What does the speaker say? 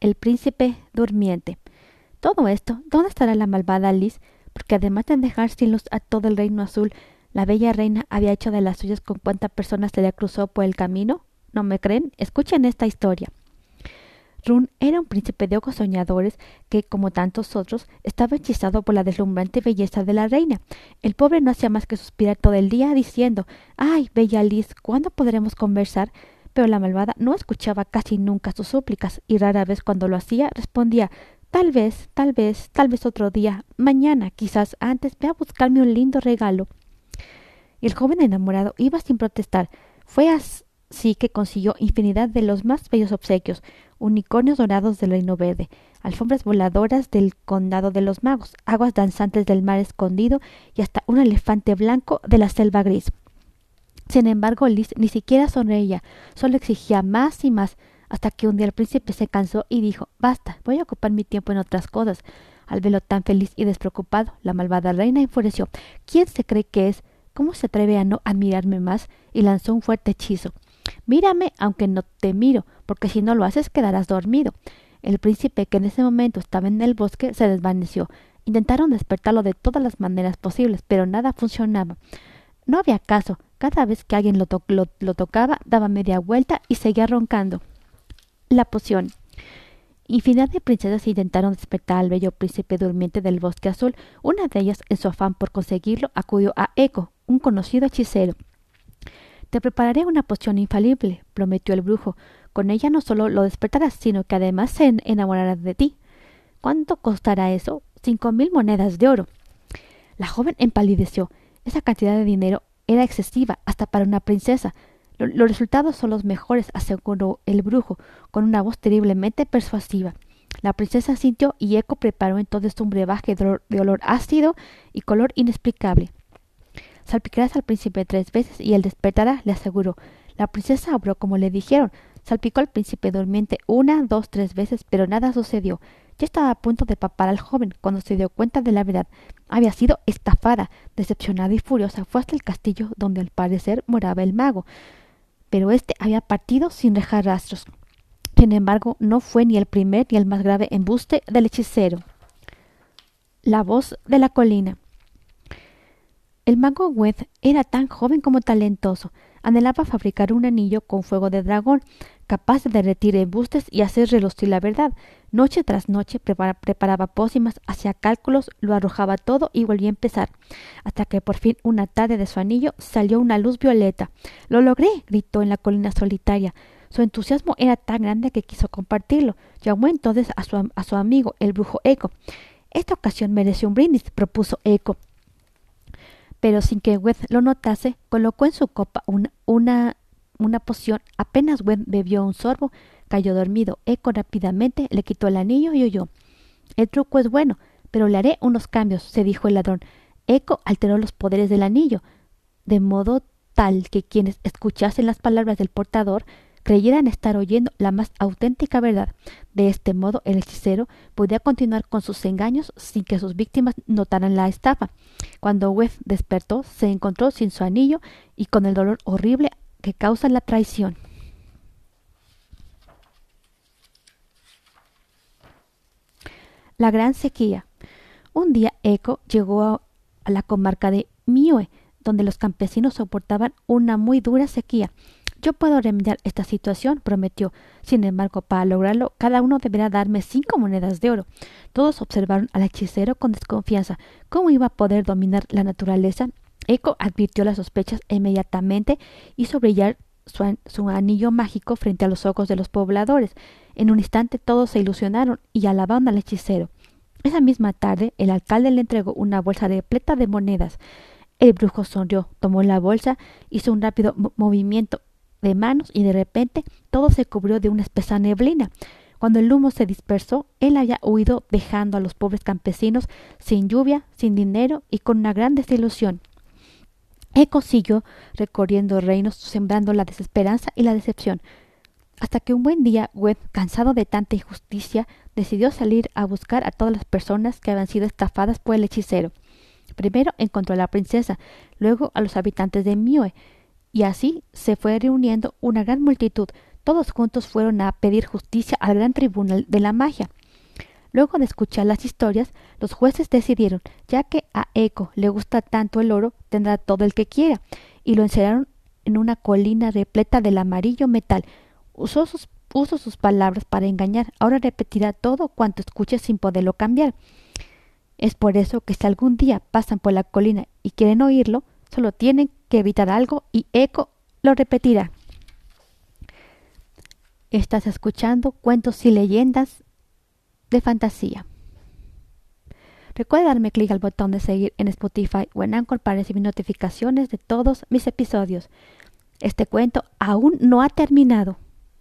El príncipe durmiente. Todo esto, ¿dónde estará la malvada Alice? Porque además de dejar sin luz a todo el reino azul, la bella reina había hecho de las suyas con cuántas personas se le cruzó por el camino. ¿No me creen? Escuchen esta historia. Run era un príncipe de ojos soñadores que, como tantos otros, estaba hechizado por la deslumbrante belleza de la reina. El pobre no hacía más que suspirar todo el día diciendo Ay, bella Liz, ¿cuándo podremos conversar? Pero la malvada no escuchaba casi nunca sus súplicas, y rara vez cuando lo hacía respondía Tal vez, tal vez, tal vez otro día, mañana, quizás antes, ve a buscarme un lindo regalo. El joven enamorado iba sin protestar. Fue así que consiguió infinidad de los más bellos obsequios, unicornios dorados del reino verde, alfombras voladoras del condado de los magos, aguas danzantes del mar escondido y hasta un elefante blanco de la selva gris. Sin embargo, Liz ni siquiera sonreía, solo exigía más y más, hasta que un día el príncipe se cansó y dijo Basta, voy a ocupar mi tiempo en otras cosas. Al verlo tan feliz y despreocupado, la malvada reina enfureció. ¿Quién se cree que es? ¿Cómo se atreve a no admirarme más? y lanzó un fuerte hechizo. Mírame, aunque no te miro, porque si no lo haces quedarás dormido. El príncipe, que en ese momento estaba en el bosque, se desvaneció. Intentaron despertarlo de todas las maneras posibles, pero nada funcionaba. No había caso. Cada vez que alguien lo, tocaba, daba media vuelta y seguía roncando. La poción. Infinidad de princesas intentaron despertar al bello príncipe durmiente del bosque azul. Una de ellas, en su afán por conseguirlo, acudió a Eco, un conocido hechicero. Te prepararé una poción infalible, prometió el brujo. Con ella no solo lo despertarás, sino que además se enamorará de ti. ¿Cuánto costará eso? Cinco mil monedas de oro. La joven empalideció. Esa cantidad de dinero era excesiva hasta para una princesa. Los resultados son los mejores, aseguró el brujo, con una voz terriblemente persuasiva. La princesa sintió y Eco preparó entonces un brebaje de olor ácido y color inexplicable. Salpicarás al príncipe tres veces y él despertará, le aseguró. La princesa obró como le dijeron. Salpicó al príncipe durmiente una, dos, tres veces, pero nada sucedió. Ya estaba a punto de papar al joven cuando se dio cuenta de la verdad. Había sido estafada. Decepcionada y furiosa, fue hasta el castillo donde al parecer moraba el mago. Pero éste había partido sin dejar rastros. Sin embargo, no fue ni el primer ni el más grave embuste del hechicero. La voz de la colina. El mago Wed era tan joven como talentoso. Anhelaba fabricar un anillo con fuego de dragón, capaz de derretir embustes y hacer relucir la verdad. Noche tras noche preparaba pócimas, hacía cálculos, lo arrojaba todo y volvía a empezar, hasta que por fin una tarde de su anillo salió una luz violeta. Lo logré, gritó en la colina solitaria. Su entusiasmo era tan grande que quiso compartirlo. Llamó entonces a su, a su amigo, el brujo Eco. Esta ocasión mereció un brindis, propuso Eco pero sin que Wed lo notase, colocó en su copa una, una, una poción. Apenas Wed bebió un sorbo, cayó dormido. Eco rápidamente le quitó el anillo y huyó. El truco es bueno, pero le haré unos cambios, se dijo el ladrón. Eco alteró los poderes del anillo, de modo tal que quienes escuchasen las palabras del portador creyeran estar oyendo la más auténtica verdad. De este modo, el hechicero podía continuar con sus engaños sin que sus víctimas notaran la estafa. Cuando Webb despertó, se encontró sin su anillo y con el dolor horrible que causa la traición. La gran sequía. Un día Eco llegó a, la comarca de Miue, donde los campesinos soportaban una muy dura sequía. Yo puedo remediar esta situación, prometió. Sin embargo, para lograrlo, cada uno deberá darme cinco monedas de oro. Todos observaron al hechicero con desconfianza. ¿Cómo iba a poder dominar la naturaleza? Eco advirtió las sospechas inmediatamente y brillar su, su, anillo mágico frente a los ojos de los pobladores. En un instante todos se ilusionaron y alabaron al hechicero. Esa misma tarde el alcalde le entregó una bolsa repleta de monedas. El brujo sonrió, tomó la bolsa, hizo un rápido movimiento de manos y de repente todo se cubrió de una espesa neblina. Cuando el humo se dispersó, él había huido dejando a los pobres campesinos sin lluvia, sin dinero y con una gran desilusión. Eco siguió recorriendo reinos, sembrando la desesperanza y la decepción, hasta que un buen día Webb, cansado de tanta injusticia, decidió salir a buscar a todas las personas que habían sido estafadas por el hechicero. Primero encontró a la princesa, luego a los habitantes de Mue, y así se fue reuniendo una gran multitud. todos juntos fueron a pedir justicia al gran tribunal de la magia. Luego de escuchar las historias, los jueces decidieron, ya que a Eco le gusta tanto el oro, tendrá todo el que quiera, y lo encerraron en una colina repleta del amarillo metal. Usó sus, puso sus palabras para engañar. Ahora repetirá todo cuanto escuche sin poderlo cambiar. Es por eso que si algún día pasan por la colina y quieren oírlo, solo tienen que evitar algo y Eco lo repetirá. Estás escuchando cuentos y leyendas de fantasía. Recuerda darme clic al botón de seguir en Spotify o en Anchor para recibir notificaciones de todos mis episodios. Este cuento aún no ha terminado.